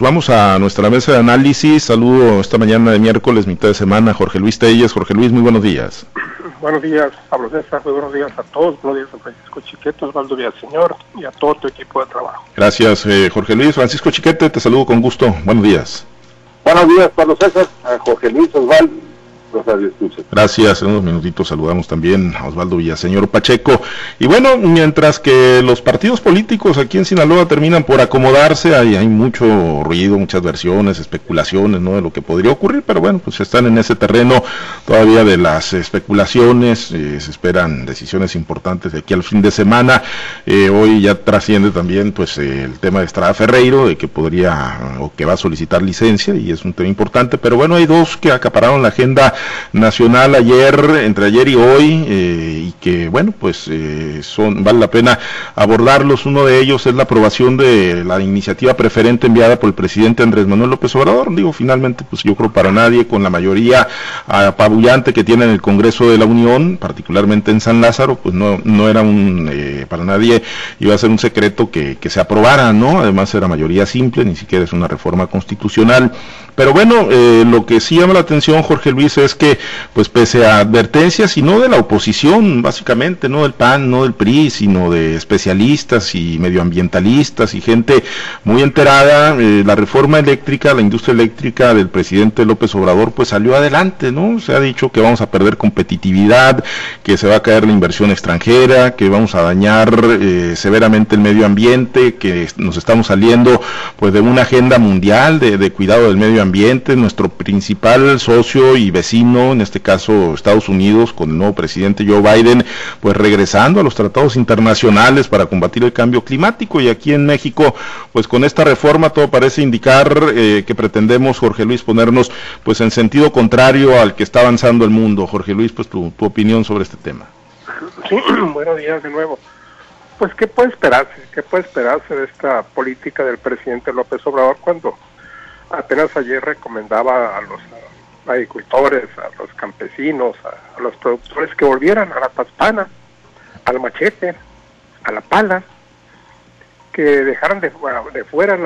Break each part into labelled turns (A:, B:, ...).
A: Vamos a nuestra mesa de análisis. Saludo esta mañana de miércoles, mitad de semana, Jorge Luis Telles. Jorge Luis, muy buenos días.
B: Buenos días, Pablo César. Muy buenos días a todos. Buenos días a Francisco Chiquete, Osvaldo Villaseñor y a todo tu equipo de trabajo.
A: Gracias, eh, Jorge Luis. Francisco Chiquete, te saludo con gusto. Buenos días.
C: Buenos días, Pablo César, a Jorge Luis Osvaldo
A: Gracias, en unos minutitos saludamos también a Osvaldo Villaseñor Pacheco. Y bueno, mientras que los partidos políticos aquí en Sinaloa terminan por acomodarse, hay, hay mucho ruido, muchas versiones, especulaciones, ¿no? De lo que podría ocurrir, pero bueno, pues están en ese terreno todavía de las especulaciones, eh, se esperan decisiones importantes de aquí al fin de semana. Eh, hoy ya trasciende también, pues, el tema de Estrada Ferreiro, de que podría o que va a solicitar licencia, y es un tema importante, pero bueno, hay dos que acapararon la agenda nacional ayer, entre ayer y hoy, eh, y que bueno, pues eh, son, vale la pena abordarlos. Uno de ellos es la aprobación de la iniciativa preferente enviada por el presidente Andrés Manuel López Obrador. Digo, finalmente, pues yo creo para nadie, con la mayoría apabullante que tiene en el Congreso de la Unión, particularmente en San Lázaro, pues no, no era un, eh, para nadie iba a ser un secreto que, que se aprobara, ¿no? Además era mayoría simple, ni siquiera es una reforma constitucional. Pero bueno, lo que sí llama la atención, Jorge Luis, es que, pues pese a advertencias, y no de la oposición, básicamente, no del PAN, no del PRI, sino de especialistas y medioambientalistas y gente muy enterada, eh, la reforma eléctrica, la industria eléctrica del presidente López Obrador, pues salió adelante, ¿no? Se ha dicho que vamos a perder competitividad, que se va a caer la inversión extranjera, que vamos a dañar eh, severamente el medio ambiente, que nos estamos saliendo pues de una agenda mundial de, de cuidado del medio ambiente, nuestro principal socio y vecino en este caso Estados Unidos, con el nuevo presidente Joe Biden, pues regresando a los tratados internacionales para combatir el cambio climático. Y aquí en México, pues con esta reforma todo parece indicar eh, que pretendemos, Jorge Luis, ponernos pues en sentido contrario al que está avanzando el mundo. Jorge Luis, pues tu, tu opinión sobre este tema.
B: Sí, buenos días de nuevo. Pues, ¿qué puede esperarse? ¿Qué puede esperarse de esta política del presidente López Obrador cuando apenas ayer recomendaba a los agricultores, a los campesinos, a, los productores que volvieran a la paspana, al machete, a la pala, que dejaran de, de fuera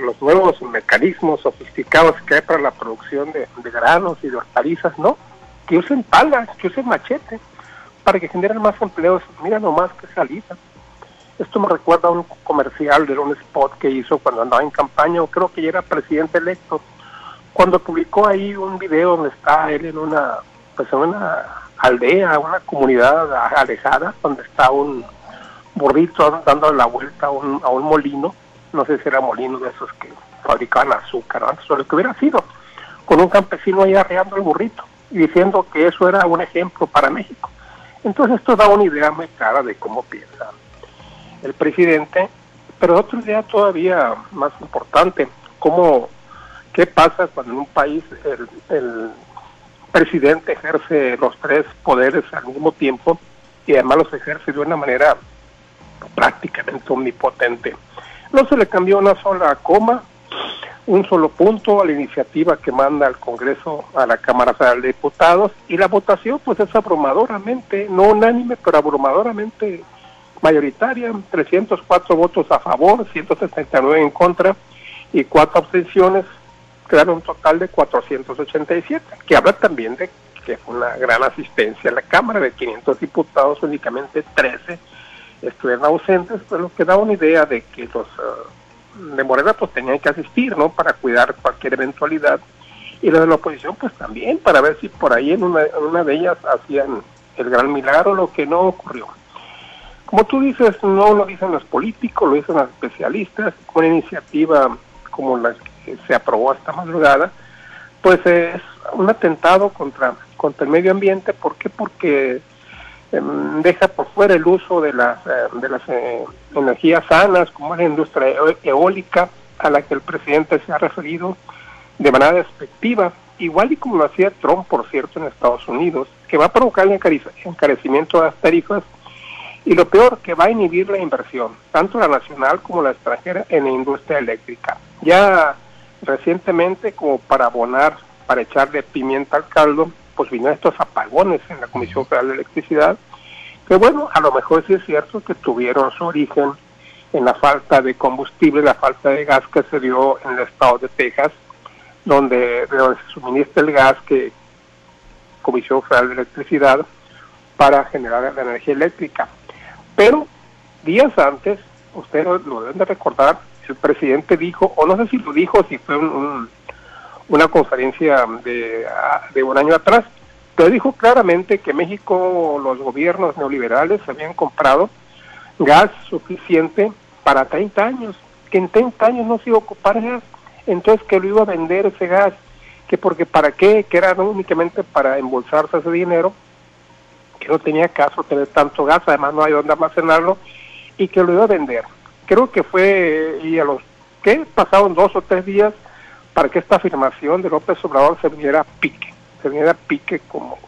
B: los nuevos mecanismos sofisticados que hay para la producción de, granos y de hortalizas, ¿no? Que usen pala, que usen machete, para que generen más empleos. Mira nomás que salida. Esto me recuerda a un comercial de un spot que hizo cuando andaba en campaña, o creo que ya era presidente electo, cuando publicó ahí un video donde está él en una, pues en una aldea, una comunidad alejada, donde está un burrito dando la vuelta a un, a un molino, no sé si era molino de esos que fabricaban azúcar antes o lo que hubiera sido, con un campesino ahí arreando el burrito y diciendo que eso era un ejemplo para México. Entonces esto da una idea muy clara de cómo piensa el presidente, pero otra idea todavía más importante, cómo ¿Qué pasa cuando en un país el, presidente ejerce los tres poderes al mismo tiempo y además los ejerce de una manera prácticamente omnipotente? No se le cambió una sola coma, un solo punto a la iniciativa que manda el Congreso a la Cámara de Diputados y la votación pues es abrumadoramente, no unánime, pero abrumadoramente mayoritaria, 304 votos a favor, 169 en contra y cuatro abstenciones quedaron un total de 487, que habla también de que fue una gran asistencia a la Cámara, de 500 diputados únicamente 13 estuvieron ausentes, pues lo que da una idea de que los uh, de Morena pues tenían que asistir, ¿no? Para cuidar cualquier eventualidad. Y los de la oposición pues también, para ver si por ahí en una, una de ellas hacían el gran milagro, lo que no ocurrió. Como tú dices, no lo dicen los políticos, lo dicen los especialistas, una iniciativa como la se aprobó esta madrugada, pues es un atentado contra, contra el medio ambiente. ¿Por qué? Porque em, deja por fuera el uso de las, eh, de las eh, energías sanas, como la industria eólica, a la que el presidente se ha referido de manera despectiva, igual y como lo hacía Trump, por cierto, en Estados Unidos, que va a provocar el encarecimiento de las tarifas y lo peor, que va a inhibir la inversión, tanto la nacional como la extranjera, en la industria eléctrica. Ya recientemente como para abonar, para echarle pimienta al caldo, pues vinieron estos apagones en la Comisión Federal de Electricidad, que bueno, a lo mejor sí es cierto que tuvieron su origen en la falta de combustible, la falta de gas que se dio en el estado de Texas, donde, se suministra el gas que Comisión Federal de Electricidad para generar la energía eléctrica. Pero días antes, ustedes lo deben de recordar, el presidente dijo, o no sé si lo dijo, si fue una conferencia de, un año atrás, pero dijo claramente que México, los gobiernos neoliberales habían comprado gas suficiente para 30 años, que en 30 años no se iba a ocupar gas, entonces que lo iba a vender ese gas, que porque para qué, que era únicamente para embolsarse ese dinero, que no tenía caso tener tanto gas, además no hay dónde almacenarlo, y que lo iba a vender. Creo que fue, y a los que pasaron dos o tres días para que esta afirmación de López Obrador se viniera a pique, se viniera a pique como,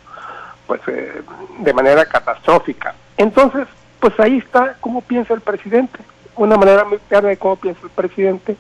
B: pues, eh, de manera catastrófica. Entonces, pues ahí está cómo piensa el presidente una manera muy clara de cómo piensa el presidente,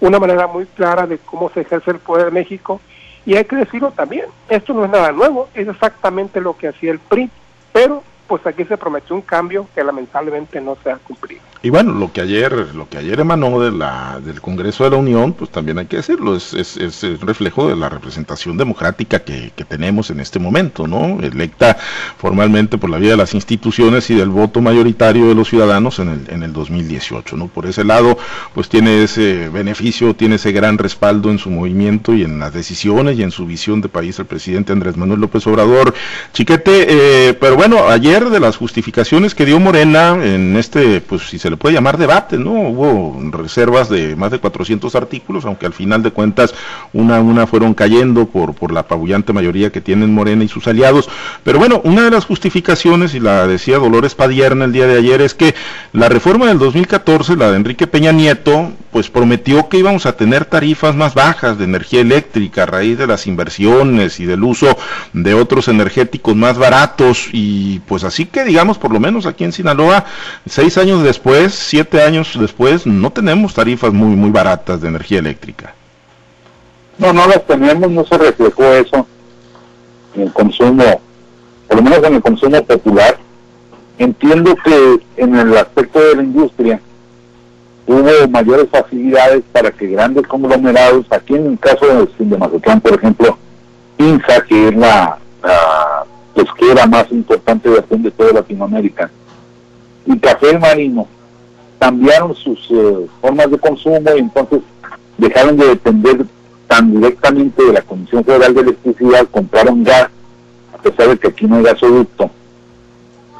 B: una manera muy clara de cómo se ejerce el poder en México. Y hay que decirlo también, esto no es nada nuevo, es exactamente lo que hacía el PRI, pero pues aquí se prometió un cambio que lamentablemente no se ha cumplido.
A: Y bueno, lo que ayer, lo que ayer emanó de la, del Congreso de la Unión, pues también hay que decirlo, es, es, reflejo de la representación democrática que, que, tenemos en este momento, ¿no? Electa formalmente por la vía de las instituciones y del voto mayoritario de los ciudadanos en el, en el 2018, ¿no? Por ese lado, pues tiene ese beneficio, tiene ese gran respaldo en su movimiento y en las decisiones y en su visión de país el presidente Andrés Manuel López Obrador. Chiquete, eh, pero bueno, ayer de las justificaciones que dio Morena en este, pues si se le puede llamar debate, ¿no? Hubo reservas de más de 400 artículos, aunque al final de cuentas una a una fueron cayendo por, por la apabullante mayoría que tienen Morena y sus aliados. Pero bueno, una de las justificaciones, y la decía Dolores Padierna el día de ayer, es que la reforma del 2014, la de Enrique Peña Nieto, pues prometió que íbamos a tener tarifas más bajas de energía eléctrica a raíz de las inversiones y del uso de otros energéticos más baratos y pues así que digamos por lo menos aquí en Sinaloa seis años después siete años después, no tenemos tarifas muy, muy baratas de energía eléctrica.
C: No, no las tenemos, no se reflejó eso en el consumo, por lo menos en el consumo popular. Entiendo que en el aspecto de la industria hubo mayores facilidades para que grandes conglomerados, aquí en el caso de, de Mazatlán, por ejemplo, INSA, que es la, la pesquera más importante de, de toda Latinoamérica, y Café Marino, cambiaron sus eh, formas de consumo y entonces dejaron de depender tan directamente de la Comisión Federal de Electricidad, compraron gas, a pesar de que aquí no hay gasoducto,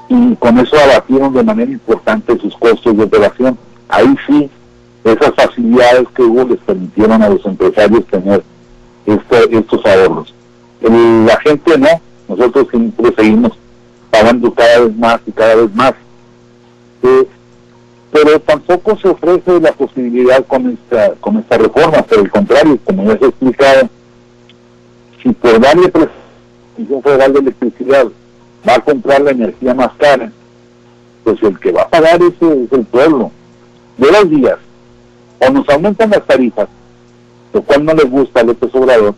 C: y con eso abatieron de manera importante sus costos de operación. Ahí sí, esas facilidades que hubo les permitieron a los empresarios tener estos ahorros. la gente no, nosotros siempre seguimos pagando cada vez más y cada vez más. Eh, pero tampoco se ofrece la posibilidad con esta con esta reforma, por el contrario, como ya se ha explicado, si por darle Comisión Federal de Electricidad va a comprar la energía más cara, pues el que va a pagar eso es el pueblo. De los días, o nos aumentan las tarifas, lo cual no les gusta a López Obrador,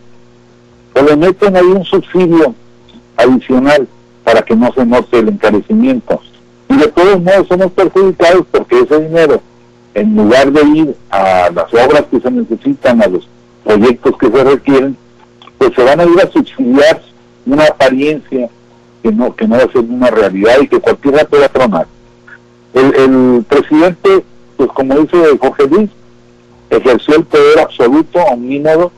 C: o le meten ahí un subsidio adicional para que no se note el encarecimiento y de todos modos somos perjudicados porque ese dinero, en lugar de ir a las obras que se necesitan, a los proyectos que se requieren, pues se van a ir a subsidiar una apariencia que no, que no va a ser una realidad y que cualquiera pueda tronar. El, el presidente, pues como dice Jorge Luis, ejerció el poder absoluto, a un modo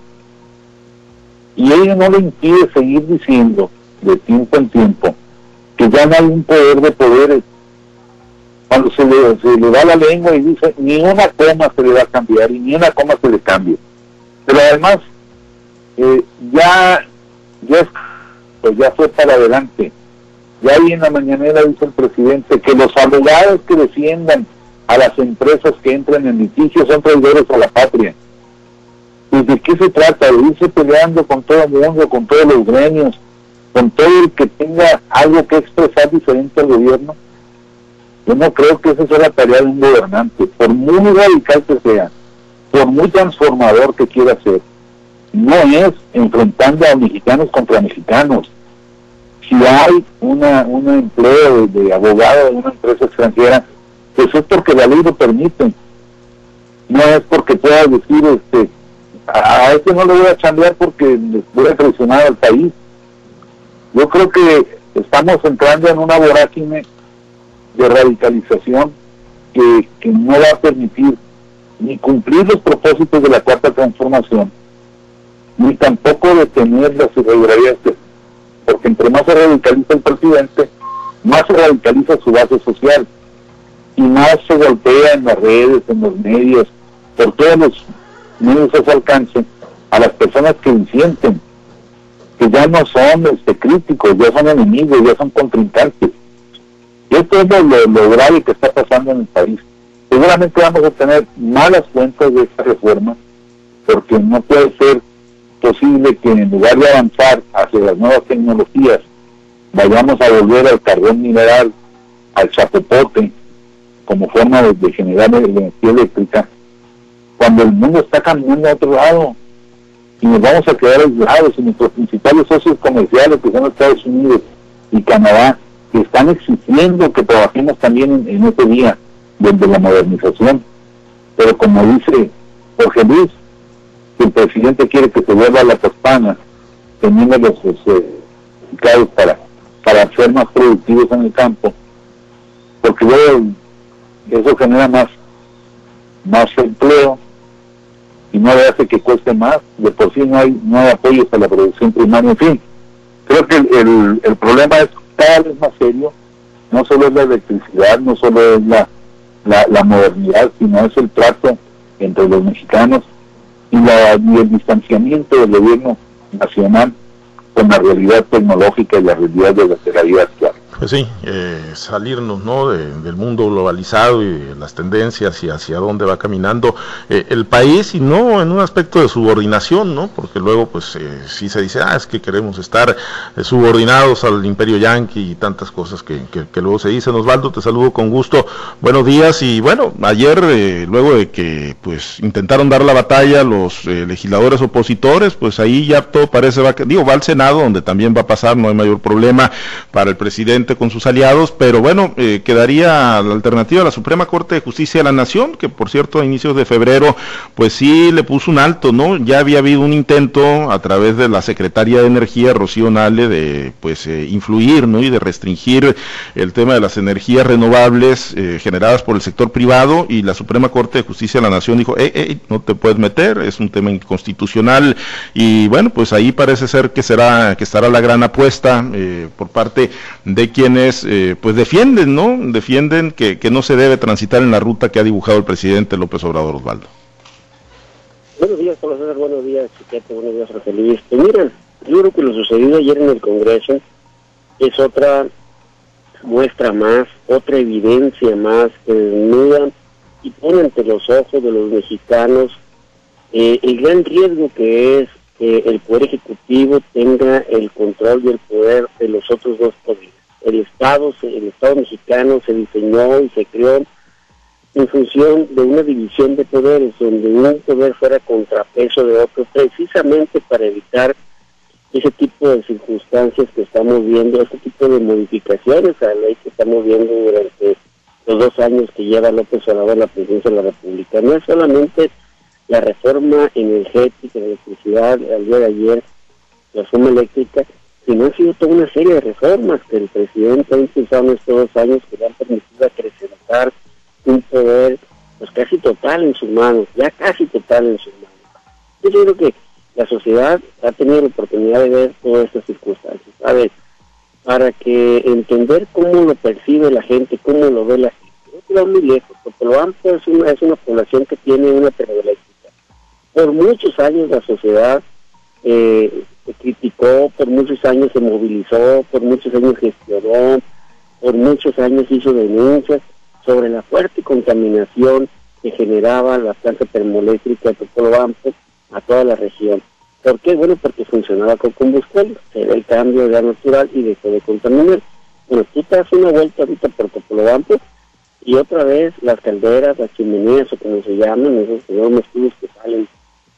C: y ello no le impide seguir diciendo de tiempo en tiempo que ya no hay un poder de poderes, cuando se le, se le da la lengua y dice ni una coma se le va a cambiar y ni una coma se le cambie. Pero además, eh, ya, ya, pues ya fue para adelante. Ya ahí en la mañanera dice el presidente que los abogados que defiendan a las empresas que entran en litigio son traidores a la patria. ¿Y de qué se trata? De irse peleando con todo el mundo, con todos los gremios, con todo el que tenga algo que expresar diferente al gobierno. Yo no creo que esa sea la tarea de un gobernante, por muy radical que sea, por muy transformador que quiera ser. No es enfrentando a mexicanos contra mexicanos. Si hay una, un empleo de, abogado de una empresa extranjera, pues es porque la ley lo permite. No es porque pueda decir, este, a este no le voy a chambear porque voy a traicionar al país. Yo creo que estamos entrando en una vorágine de radicalización que, que no va a permitir ni cumplir los propósitos de la cuarta transformación, ni tampoco detener las irregularidades, porque entre más se radicaliza el presidente, más se radicaliza su base social y más se golpea en las redes, en los medios, por todos los medios a su alcance, a las personas que sienten que ya no son este, críticos, ya son enemigos, ya son contrincantes. Esto es lo, grave que está pasando en el país. Seguramente vamos a tener malas cuentas de esta reforma, porque no puede ser posible que en lugar de avanzar hacia las nuevas tecnologías, vayamos a volver al carbón mineral, al chapopote, como forma de, generar energía eléctrica, cuando el mundo está caminando a otro lado y nos vamos a quedar aislados y nuestros principales socios comerciales, que son Estados Unidos y Canadá, que están exigiendo que trabajemos también en, este día desde la modernización. Pero como dice Jorge Luis, el presidente quiere que se vuelva a la toscana, teniendo los certificados para, para ser más productivos en el campo, porque eso genera más, más empleo y no le hace que cueste más, de por sí no hay, no hay apoyos a la producción primaria, en fin. Creo que el, el, problema es cada vez más serio, no solo es la electricidad, no solo es la, la, la modernidad, sino es el trato entre los mexicanos y, la, y el distanciamiento del gobierno nacional con la realidad tecnológica y la realidad de la realidad actual.
A: Pues sí, eh, salirnos ¿no? del mundo globalizado y las tendencias y hacia dónde va caminando eh, el país y no en un aspecto de subordinación, ¿no? porque luego pues eh, sí se dice, ah, es que queremos estar subordinados al imperio yanqui y tantas cosas que, que, luego se dicen. Osvaldo, te saludo con gusto, buenos días y bueno, ayer luego de que pues intentaron dar la batalla los legisladores opositores, pues ahí ya todo parece, va, digo, va al Senado donde también va a pasar, no hay mayor problema para el presidente con sus aliados, pero bueno, eh, quedaría la alternativa a la Suprema Corte de Justicia de la Nación, que por cierto a inicios de febrero, pues sí le puso un alto, ¿no? Ya había habido un intento a través de la Secretaría de Energía, Rocío Nale, de pues eh, influir, ¿no? Y de restringir el tema de las energías renovables eh, generadas por el sector privado y la Suprema Corte de Justicia de la Nación dijo, eh, no te puedes meter, es un tema inconstitucional y bueno, pues ahí parece ser que será, que estará la gran apuesta por parte de quienes eh, pues defienden, ¿no? Defienden que, no se debe transitar en la ruta que ha dibujado el presidente López Obrador Osvaldo.
D: Buenos días, profesor. Buenos días. Buenos días, José Luis. Pues miren, yo creo que lo sucedido ayer en el Congreso es otra muestra más, otra evidencia más que desnuda y pone ante los ojos de los mexicanos eh, el gran riesgo que es que el Poder Ejecutivo tenga el control y el poder de los otros dos poderes el Estado, el Estado mexicano se diseñó y se creó en función de una división de poderes, donde un poder fuera contrapeso de otro, precisamente para evitar ese tipo de circunstancias que estamos viendo, ese tipo de modificaciones a la ley que estamos viendo durante los dos años que lleva López Obrador la presidencia de la República. No es solamente la reforma energética, de electricidad, al día de ayer, la reforma eléctrica, no ha sido toda una serie de reformas que el presidente ha impulsado en estos dos años que le han permitido acrecentar un poder pues casi total en sus manos, ya casi total en sus manos. Yo creo que la sociedad ha tenido la oportunidad de ver todas estas circunstancias. A ver, para que entender cómo lo percibe la gente, cómo lo ve la gente. No muy lejos, porque lo amplio es una, es una población que tiene una termoeléctrica. Por muchos años la sociedad eh, criticó, por muchos años se movilizó, por muchos años gestionó, por muchos años hizo denuncias sobre la fuerte contaminación que generaba la planta termoeléctrica de Topolobampo a toda la región. ¿Por qué? Bueno, porque funcionaba con combustible, se ve el cambio de gas natural y dejó de contaminar. Bueno, tú te das una vuelta ahorita por Topolobampo y otra vez las calderas, las chimeneas o como se llaman, esos enormes tubos que salen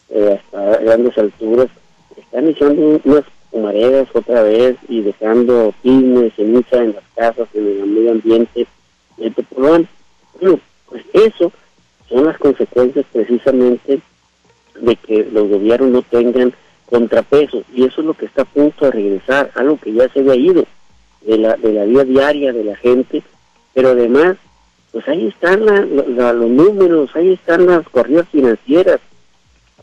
D: eh, hasta grandes alturas, están echando unas humaredas otra vez y dejando pines, ceniza en las casas, en el medio ambiente. ¿Por Bueno, pues eso son las consecuencias precisamente de que los gobiernos no tengan contrapesos y eso es lo que está a punto de regresar, algo que ya se había ido de la, de la vida diaria de la gente, pero además, pues ahí están los números, ahí están las corridas financieras.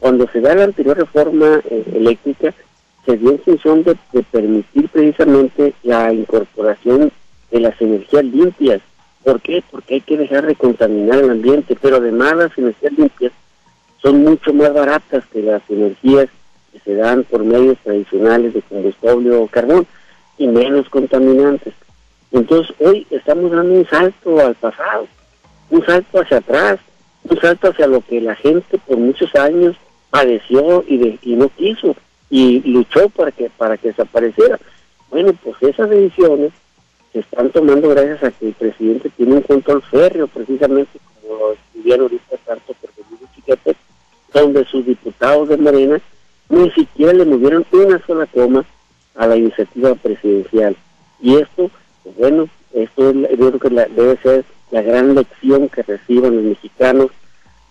D: Cuando se da la anterior reforma eh, eléctrica, se dio en función de, permitir precisamente la incorporación de las energías limpias. ¿Por qué? Porque hay que dejar de contaminar el ambiente, pero además las energías limpias son mucho más baratas que las energías que se dan por medios tradicionales de combustible o carbón y menos contaminantes. Entonces hoy estamos dando un salto al pasado, un salto hacia atrás, un salto hacia lo que la gente por muchos años padeció y, de, y no quiso y luchó para que para que desapareciera. Bueno, pues esas decisiones se están tomando gracias a que el presidente tiene un control férreo, precisamente como lo estudiaron ahorita tanto por Chiquete, donde sus diputados de Morena ni siquiera le movieron una sola coma a la iniciativa presidencial. Y esto, pues bueno, esto yo creo que debe ser la gran lección que reciban los mexicanos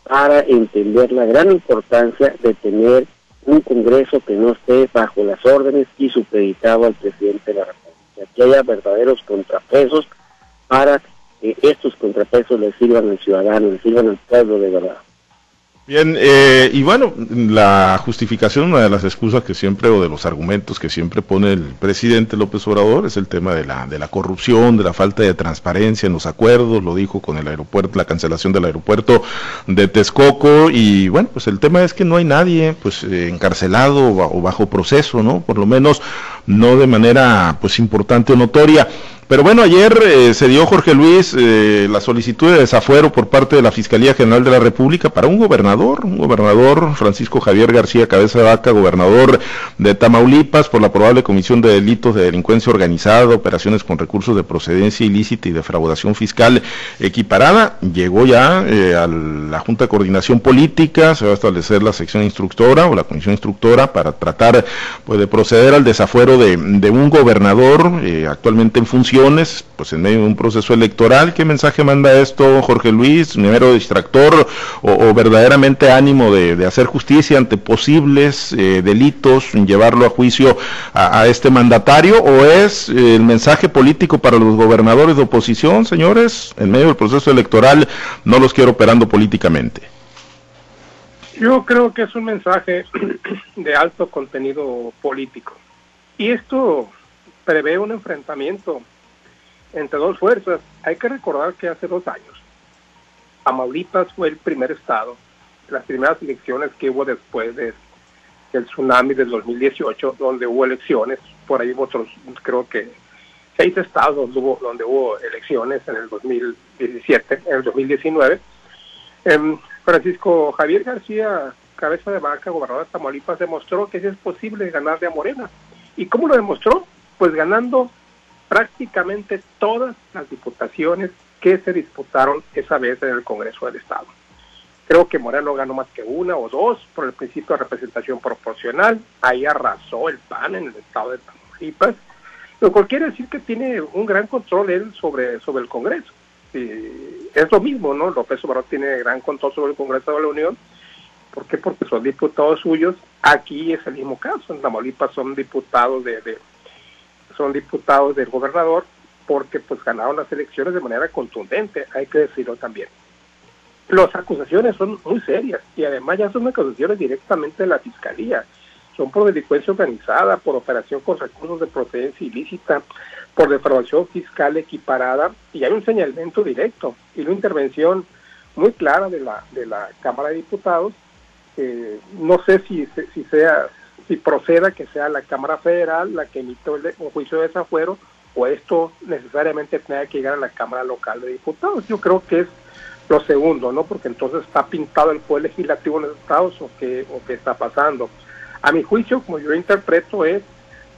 D: para entender la gran importancia de tener un Congreso que no esté bajo las órdenes y supeditado al presidente de la República, que haya verdaderos contrapesos para que estos contrapesos le sirvan al ciudadano, le sirvan al pueblo de verdad.
A: Bien, eh, y bueno, la justificación, una de las excusas que siempre, o de los argumentos que siempre pone el presidente López Obrador, es el tema de la, de la corrupción, de la falta de transparencia en los acuerdos, lo dijo con el aeropuerto, la cancelación del aeropuerto de Texcoco, y bueno, pues el tema es que no hay nadie, pues, eh, encarcelado o bajo proceso, ¿no? Por lo menos no de manera, pues, importante o notoria. Pero bueno, ayer eh, se dio Jorge Luis eh, la solicitud de desafuero por parte de la Fiscalía General de la República para un gobernador, un gobernador, Francisco Javier García Cabeza de Vaca, gobernador de Tamaulipas, por la probable comisión de delitos de delincuencia organizada, operaciones con recursos de procedencia ilícita y defraudación fiscal equiparada. Llegó ya eh, a la Junta de Coordinación Política, se va a establecer la sección instructora o la comisión instructora para tratar pues, de proceder al desafuero de, de un gobernador actualmente en función pues en medio de un proceso electoral. ¿Qué mensaje manda esto Jorge Luis? ¿Mero distractor o, verdaderamente ánimo de, hacer justicia ante posibles eh, delitos, llevarlo a juicio a, este mandatario? ¿O es eh, el mensaje político para los gobernadores de oposición, señores? En medio del proceso electoral no los quiero operando políticamente.
B: Yo creo que es un mensaje de alto contenido político. Y esto prevé un enfrentamiento entre dos fuerzas. Hay que recordar que hace dos años, Tamaulipas fue el primer estado, las primeras elecciones que hubo después de, del tsunami del 2018, donde hubo elecciones, por ahí otros, creo que seis estados donde hubo, donde hubo elecciones en el 2017, en el 2019. Em, Francisco Javier García, cabeza de vaca, gobernador de Tamaulipas, demostró que es posible ganar de a Morena. ¿Y cómo lo demostró? Pues ganando prácticamente todas las diputaciones que se disputaron esa vez en el Congreso del Estado. Creo que Moreno ganó más que una o dos por el principio de representación proporcional. Ahí arrasó el PAN en el estado de Tamaulipas. Lo cual quiere decir que tiene un gran control él sobre, sobre el Congreso. Es lo mismo, ¿no? López Obrador tiene gran control sobre el Congreso de la Unión. ¿Por qué? Porque son diputados suyos. Aquí es el mismo caso. En Tamaulipas son diputados de, de son diputados del gobernador porque pues ganaron las elecciones de manera contundente, hay que decirlo también. Las acusaciones son muy serias y además ya son acusaciones directamente de la fiscalía. Son por delincuencia organizada, por operación con recursos de procedencia ilícita, por defraudación fiscal equiparada y hay un señalamiento directo y una intervención muy clara de la de la Cámara de Diputados. no sé si, si sea si proceda que sea la Cámara Federal la que emite un juicio de desafuero o esto necesariamente tenga que llegar a la Cámara Local de Diputados. Yo creo que es lo segundo, ¿no? Porque entonces está pintado el poder legislativo en los estados o qué, o qué está pasando. A mi juicio, como yo interpreto, es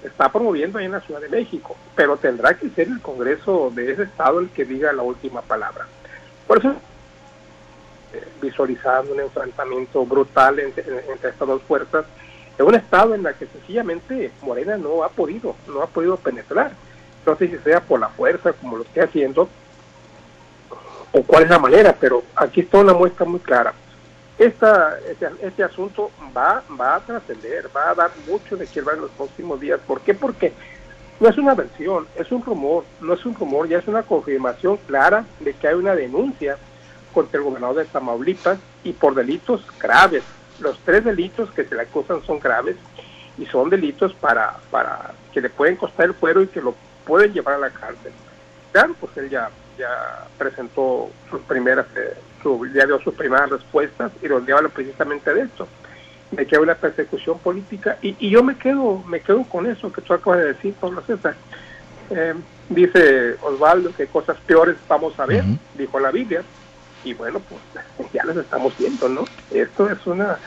B: está promoviendo ahí en la Ciudad de México, pero tendrá que ser el Congreso de ese estado el que diga la última palabra. Por eso, eh, visualizando un enfrentamiento brutal entre estas dos fuerzas, en un estado en la que sencillamente Morena no ha podido, no ha podido penetrar. No sé si sea por la fuerza, como lo esté haciendo, o cuál es la manera, pero aquí está una muestra muy clara. Esta, este, este asunto va, va a trascender, va a dar mucho de qué hablar en los próximos días. ¿Por qué? Porque no es una versión, es un rumor, no es un rumor, ya es una confirmación clara de que hay una denuncia contra el gobernador de Tamaulipas y por delitos graves. Los tres delitos que se le acusan son graves y son delitos para, para que le pueden costar el fuero y que lo pueden llevar a la cárcel. Claro, pues él ya, ya presentó sus primeras, eh, ya dio sus primeras respuestas y donde habla precisamente de esto, de que hay una persecución política y, y, yo me quedo, me quedo con eso que tú acabas de decir, Pablo César. Eh, dice Osvaldo que cosas peores vamos a ver, dijo la Biblia, y bueno, pues ya las estamos viendo, ¿no? Esto es una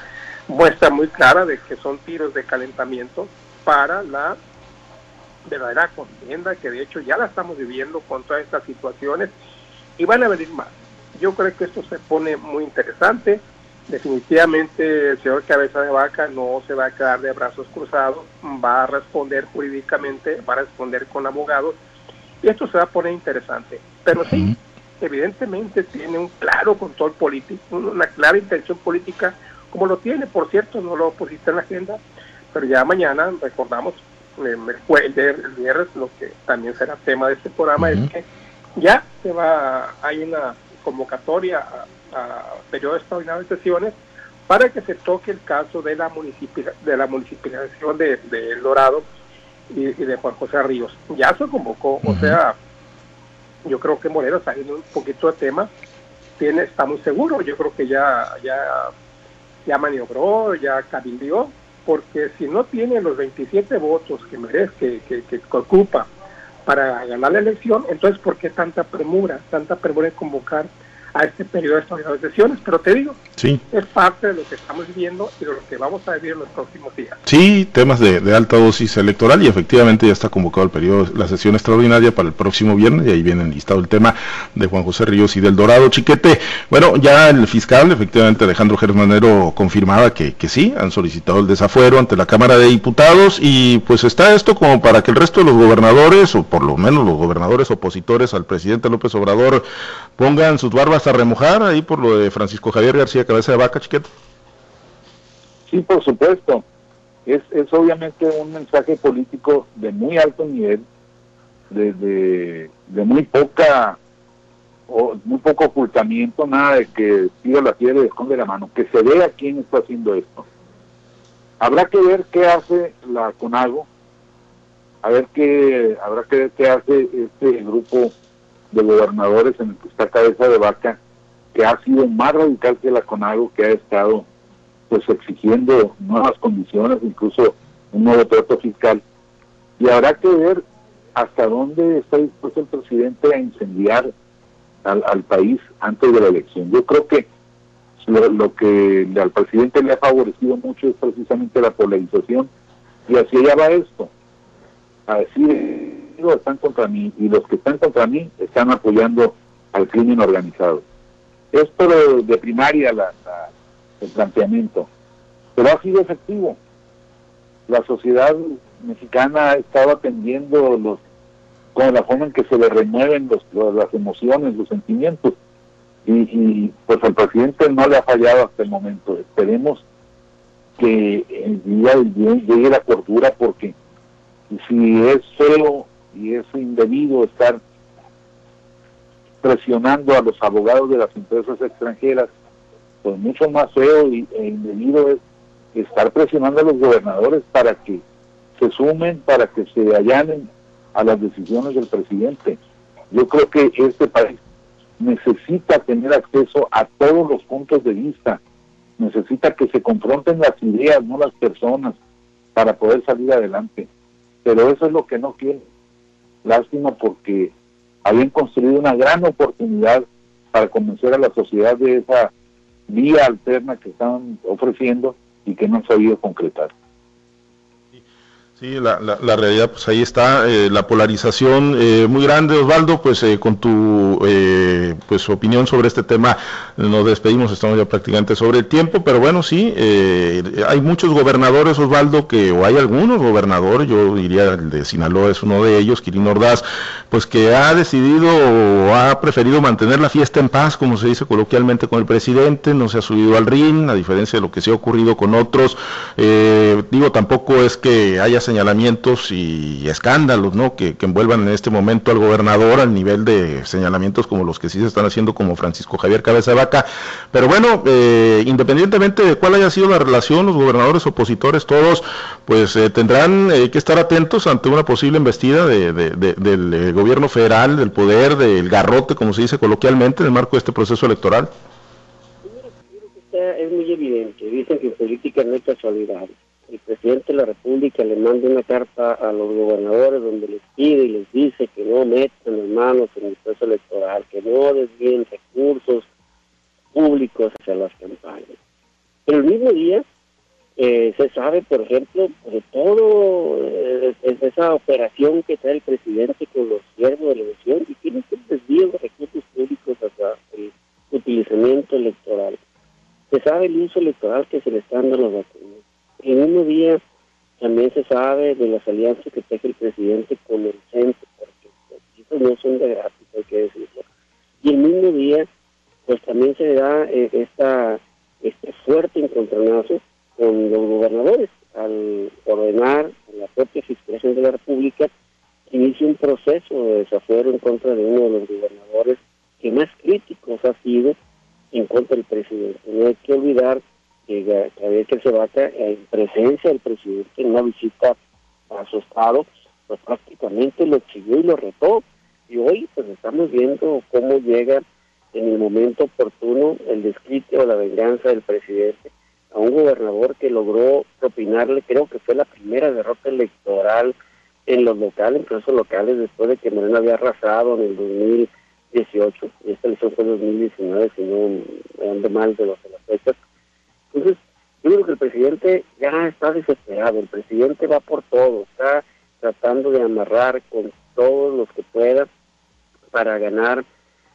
B: muestra muy clara de que son tiros de calentamiento para la verdadera contienda que de hecho ya la estamos viviendo con todas estas situaciones y van a venir más. Yo creo que esto se pone muy interesante. Definitivamente el señor Cabeza de Vaca no se va a quedar de brazos cruzados, va a responder jurídicamente, va a responder con abogados y esto se va a poner interesante. Pero sí, evidentemente tiene un claro control político, una clara intención política, como lo tiene, por cierto, no lo pusiste en la agenda, pero ya mañana recordamos el, viernes, lo que también será tema de este programa, es que ya se va, hay una convocatoria a, periodo extraordinario de sesiones para que se toque el caso de la de la municipalización de, El Dorado y, de Juan José Ríos. Ya se convocó, o sea, yo creo que Moreno está un poquito de tema, tiene, está muy seguro, yo creo que ya, ya, ya maniobró, ya cabildió, porque si no tiene los 27 votos que merece, que, que, que ocupa para ganar la elección, entonces ¿por qué tanta premura, tanta premura en convocar a este periodo de sesiones, pero te digo, sí. es parte de lo que estamos viviendo y de lo que vamos a vivir en los próximos días.
A: Sí, temas de, alta dosis electoral y efectivamente ya está convocado el periodo, la sesión extraordinaria para el próximo viernes y ahí viene listado el tema de Juan José Ríos y del Dorado Chiquete. Bueno, ya el fiscal, efectivamente Alejandro Germanero confirmaba que, que sí, han solicitado el desafuero ante la Cámara de Diputados y pues está esto como para que el resto de los gobernadores, o por lo menos los gobernadores opositores al presidente López Obrador, pongan sus barbas a remojar ahí por lo de Francisco Javier García Cabeza de Vaca, chiquete?
C: Sí, por supuesto. Es, es obviamente un mensaje político de muy alto nivel, de, de, muy poca o muy poco ocultamiento, nada de que tira la piedra y esconde la mano, que se vea quién está haciendo esto. Habrá que ver qué hace la CONAGO, a ver qué, habrá que ver qué hace este grupo de gobernadores en el que está cabeza de vaca, que ha sido más radical que la CONAGO, que ha estado pues exigiendo nuevas condiciones, incluso un nuevo trato fiscal. Y habrá que ver hasta dónde está dispuesto el presidente a incendiar al, país antes de la elección. Yo creo que lo, que al presidente le ha favorecido mucho es precisamente la polarización y así allá va esto. A decir están contra mí y los que están contra mí están apoyando al crimen organizado. Esto de primaria la, el planteamiento, pero ha sido efectivo. La sociedad mexicana ha estado atendiendo los con la forma en que se le remueven los, las emociones, los sentimientos. Y, y, pues al presidente no le ha fallado hasta el momento. Esperemos que el día del bien llegue la cordura porque si es feo y es indebido estar presionando a los abogados de las empresas extranjeras, pues mucho más feo y, e indebido es estar presionando a los gobernadores para que se sumen, para que se allanen a las decisiones del presidente. Yo creo que este país necesita tener acceso a todos los puntos de vista, necesita que se confronten las ideas, no las personas, para poder salir adelante. Pero eso es lo que no quiere Lástima porque habían construido una gran oportunidad para convencer a la sociedad de esa vía alterna que estaban ofreciendo y que no han sabido concretar.
A: Sí, la, la, realidad, pues ahí está, eh, la polarización eh, muy grande, Osvaldo, pues eh, con tu pues opinión sobre este tema nos despedimos, estamos ya prácticamente sobre el tiempo, pero bueno, sí, hay muchos gobernadores, Osvaldo, que, o hay algunos gobernadores, yo diría el de Sinaloa es uno de ellos, Quirino Ordaz, pues que ha decidido o ha preferido mantener la fiesta en paz, como se dice coloquialmente con el presidente, no se ha subido al ring, a diferencia de lo que se ha ocurrido con otros, digo, tampoco es que haya señalamientos y escándalos, ¿no? Que, envuelvan en este momento al gobernador al nivel de señalamientos como los que sí se están haciendo como Francisco Javier Cabeza de Vaca. Pero bueno, eh, independientemente de cuál haya sido la relación, los gobernadores opositores, todos, pues eh, tendrán eh, que estar atentos ante una posible embestida del gobierno federal, del poder, del garrote, como se dice coloquialmente, en el marco de este proceso electoral.
D: Es muy evidente, dicen que en política no hay casualidad el presidente de la República le manda una carta a los gobernadores donde les pide y les dice que no metan las manos en el proceso electoral, que no desvíen recursos públicos hacia las campañas. Pero el mismo día eh, se sabe, por ejemplo, de todo eh, esa operación que trae el presidente con los siervos de la elección y tiene que desvío de recursos públicos hacia el utilizamiento electoral. Se sabe el uso electoral que se le está dando a los vacunas el mismo día también se sabe de las alianzas que teje el presidente con el centro, porque los no son de gratis, hay que decirlo. Y el mismo día, pues también se da eh, esta, este fuerte encontronazo con los gobernadores al ordenar a la propia Fiscalía de la República que inicie un proceso de desafuero en contra de uno de los gobernadores que más críticos ha sido en contra del presidente. No hay que olvidar que Javier Vaca, en presencia del presidente en una visita a su estado, pues prácticamente lo siguió y lo retó. Y hoy pues estamos viendo cómo llega en el momento oportuno el desquite o la venganza del presidente a un gobernador que logró propinarle, creo que fue la primera derrota electoral en los locales, en procesos locales, después de que Moreno había arrasado en el 2018, y esta elección fue en 2019, si no ando mal de, los, de las fechas, entonces, yo creo que el presidente ya está desesperado, el presidente va por todo, está tratando de amarrar con todos los que pueda para ganar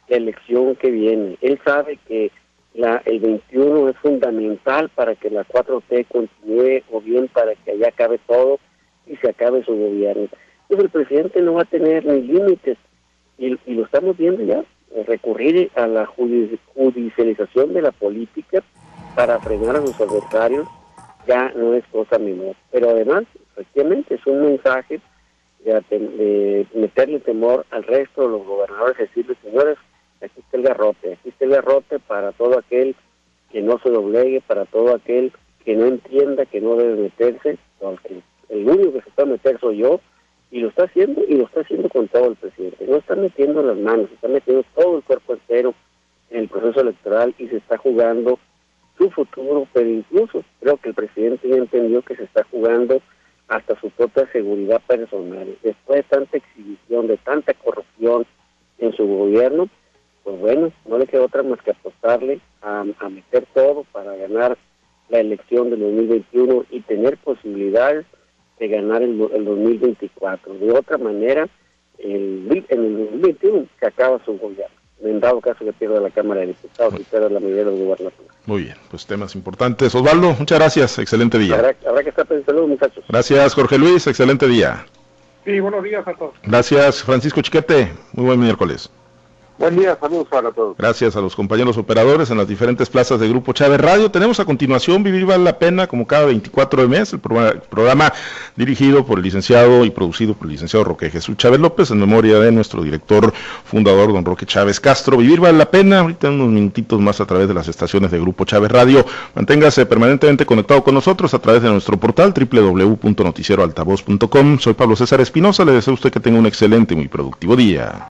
D: la elección que viene. Él sabe que la, el 21 es fundamental para que la 4T continúe o bien para que allá acabe todo y se acabe su gobierno. Entonces el presidente no va a tener ni límites y, y lo estamos viendo ya, recurrir a la judicialización de la política para frenar a sus adversarios ya no es cosa menor. Pero además, efectivamente, es un mensaje de, meterle temor al resto de los gobernadores, decirles, señores, aquí está el garrote, aquí está el garrote para todo aquel que no se doblegue, para todo aquel que no entienda que no debe meterse, porque el único que se puede meter soy yo, y lo está haciendo, y lo está haciendo con todo el presidente. No está metiendo las manos, está metiendo todo el cuerpo entero en el proceso electoral y se está jugando su futuro, pero incluso creo que el presidente ya entendió que se está jugando hasta su propia seguridad personal. Después de tanta exhibición, de tanta corrupción en su gobierno, pues bueno, no le queda otra más que apostarle a, meter todo para ganar la elección del 2021 y tener posibilidades de ganar el, el 2024. De otra manera, en el 2021 se acaba su gobierno en dado caso que pierda la Cámara de Diputados y pierda la medida de gobernación.
A: Muy bien, pues temas importantes. Osvaldo, muchas gracias, excelente día.
D: Habrá, que estar pensando, muchachos.
A: Gracias, Jorge Luis, excelente día.
B: Sí, buenos días a todos.
A: Gracias, Francisco Chiquete, muy buen miércoles.
C: Buen día, saludos para todos.
A: Gracias a los compañeros operadores en las diferentes plazas de Grupo Chávez Radio. Tenemos a continuación Vivir Vale la Pena, como cada 24 de mes, el programa, dirigido por el licenciado y producido por el licenciado Roque Jesús Chávez López, en memoria de nuestro director fundador, don Roque Chávez Castro. Vivir Vale la Pena, ahorita unos minutitos más a través de las estaciones de Grupo Chávez Radio. Manténgase permanentemente conectado con nosotros a través de nuestro portal www.noticieroaltavoz.com. Soy Pablo César Espinosa, le deseo a usted que tenga un excelente y muy productivo día.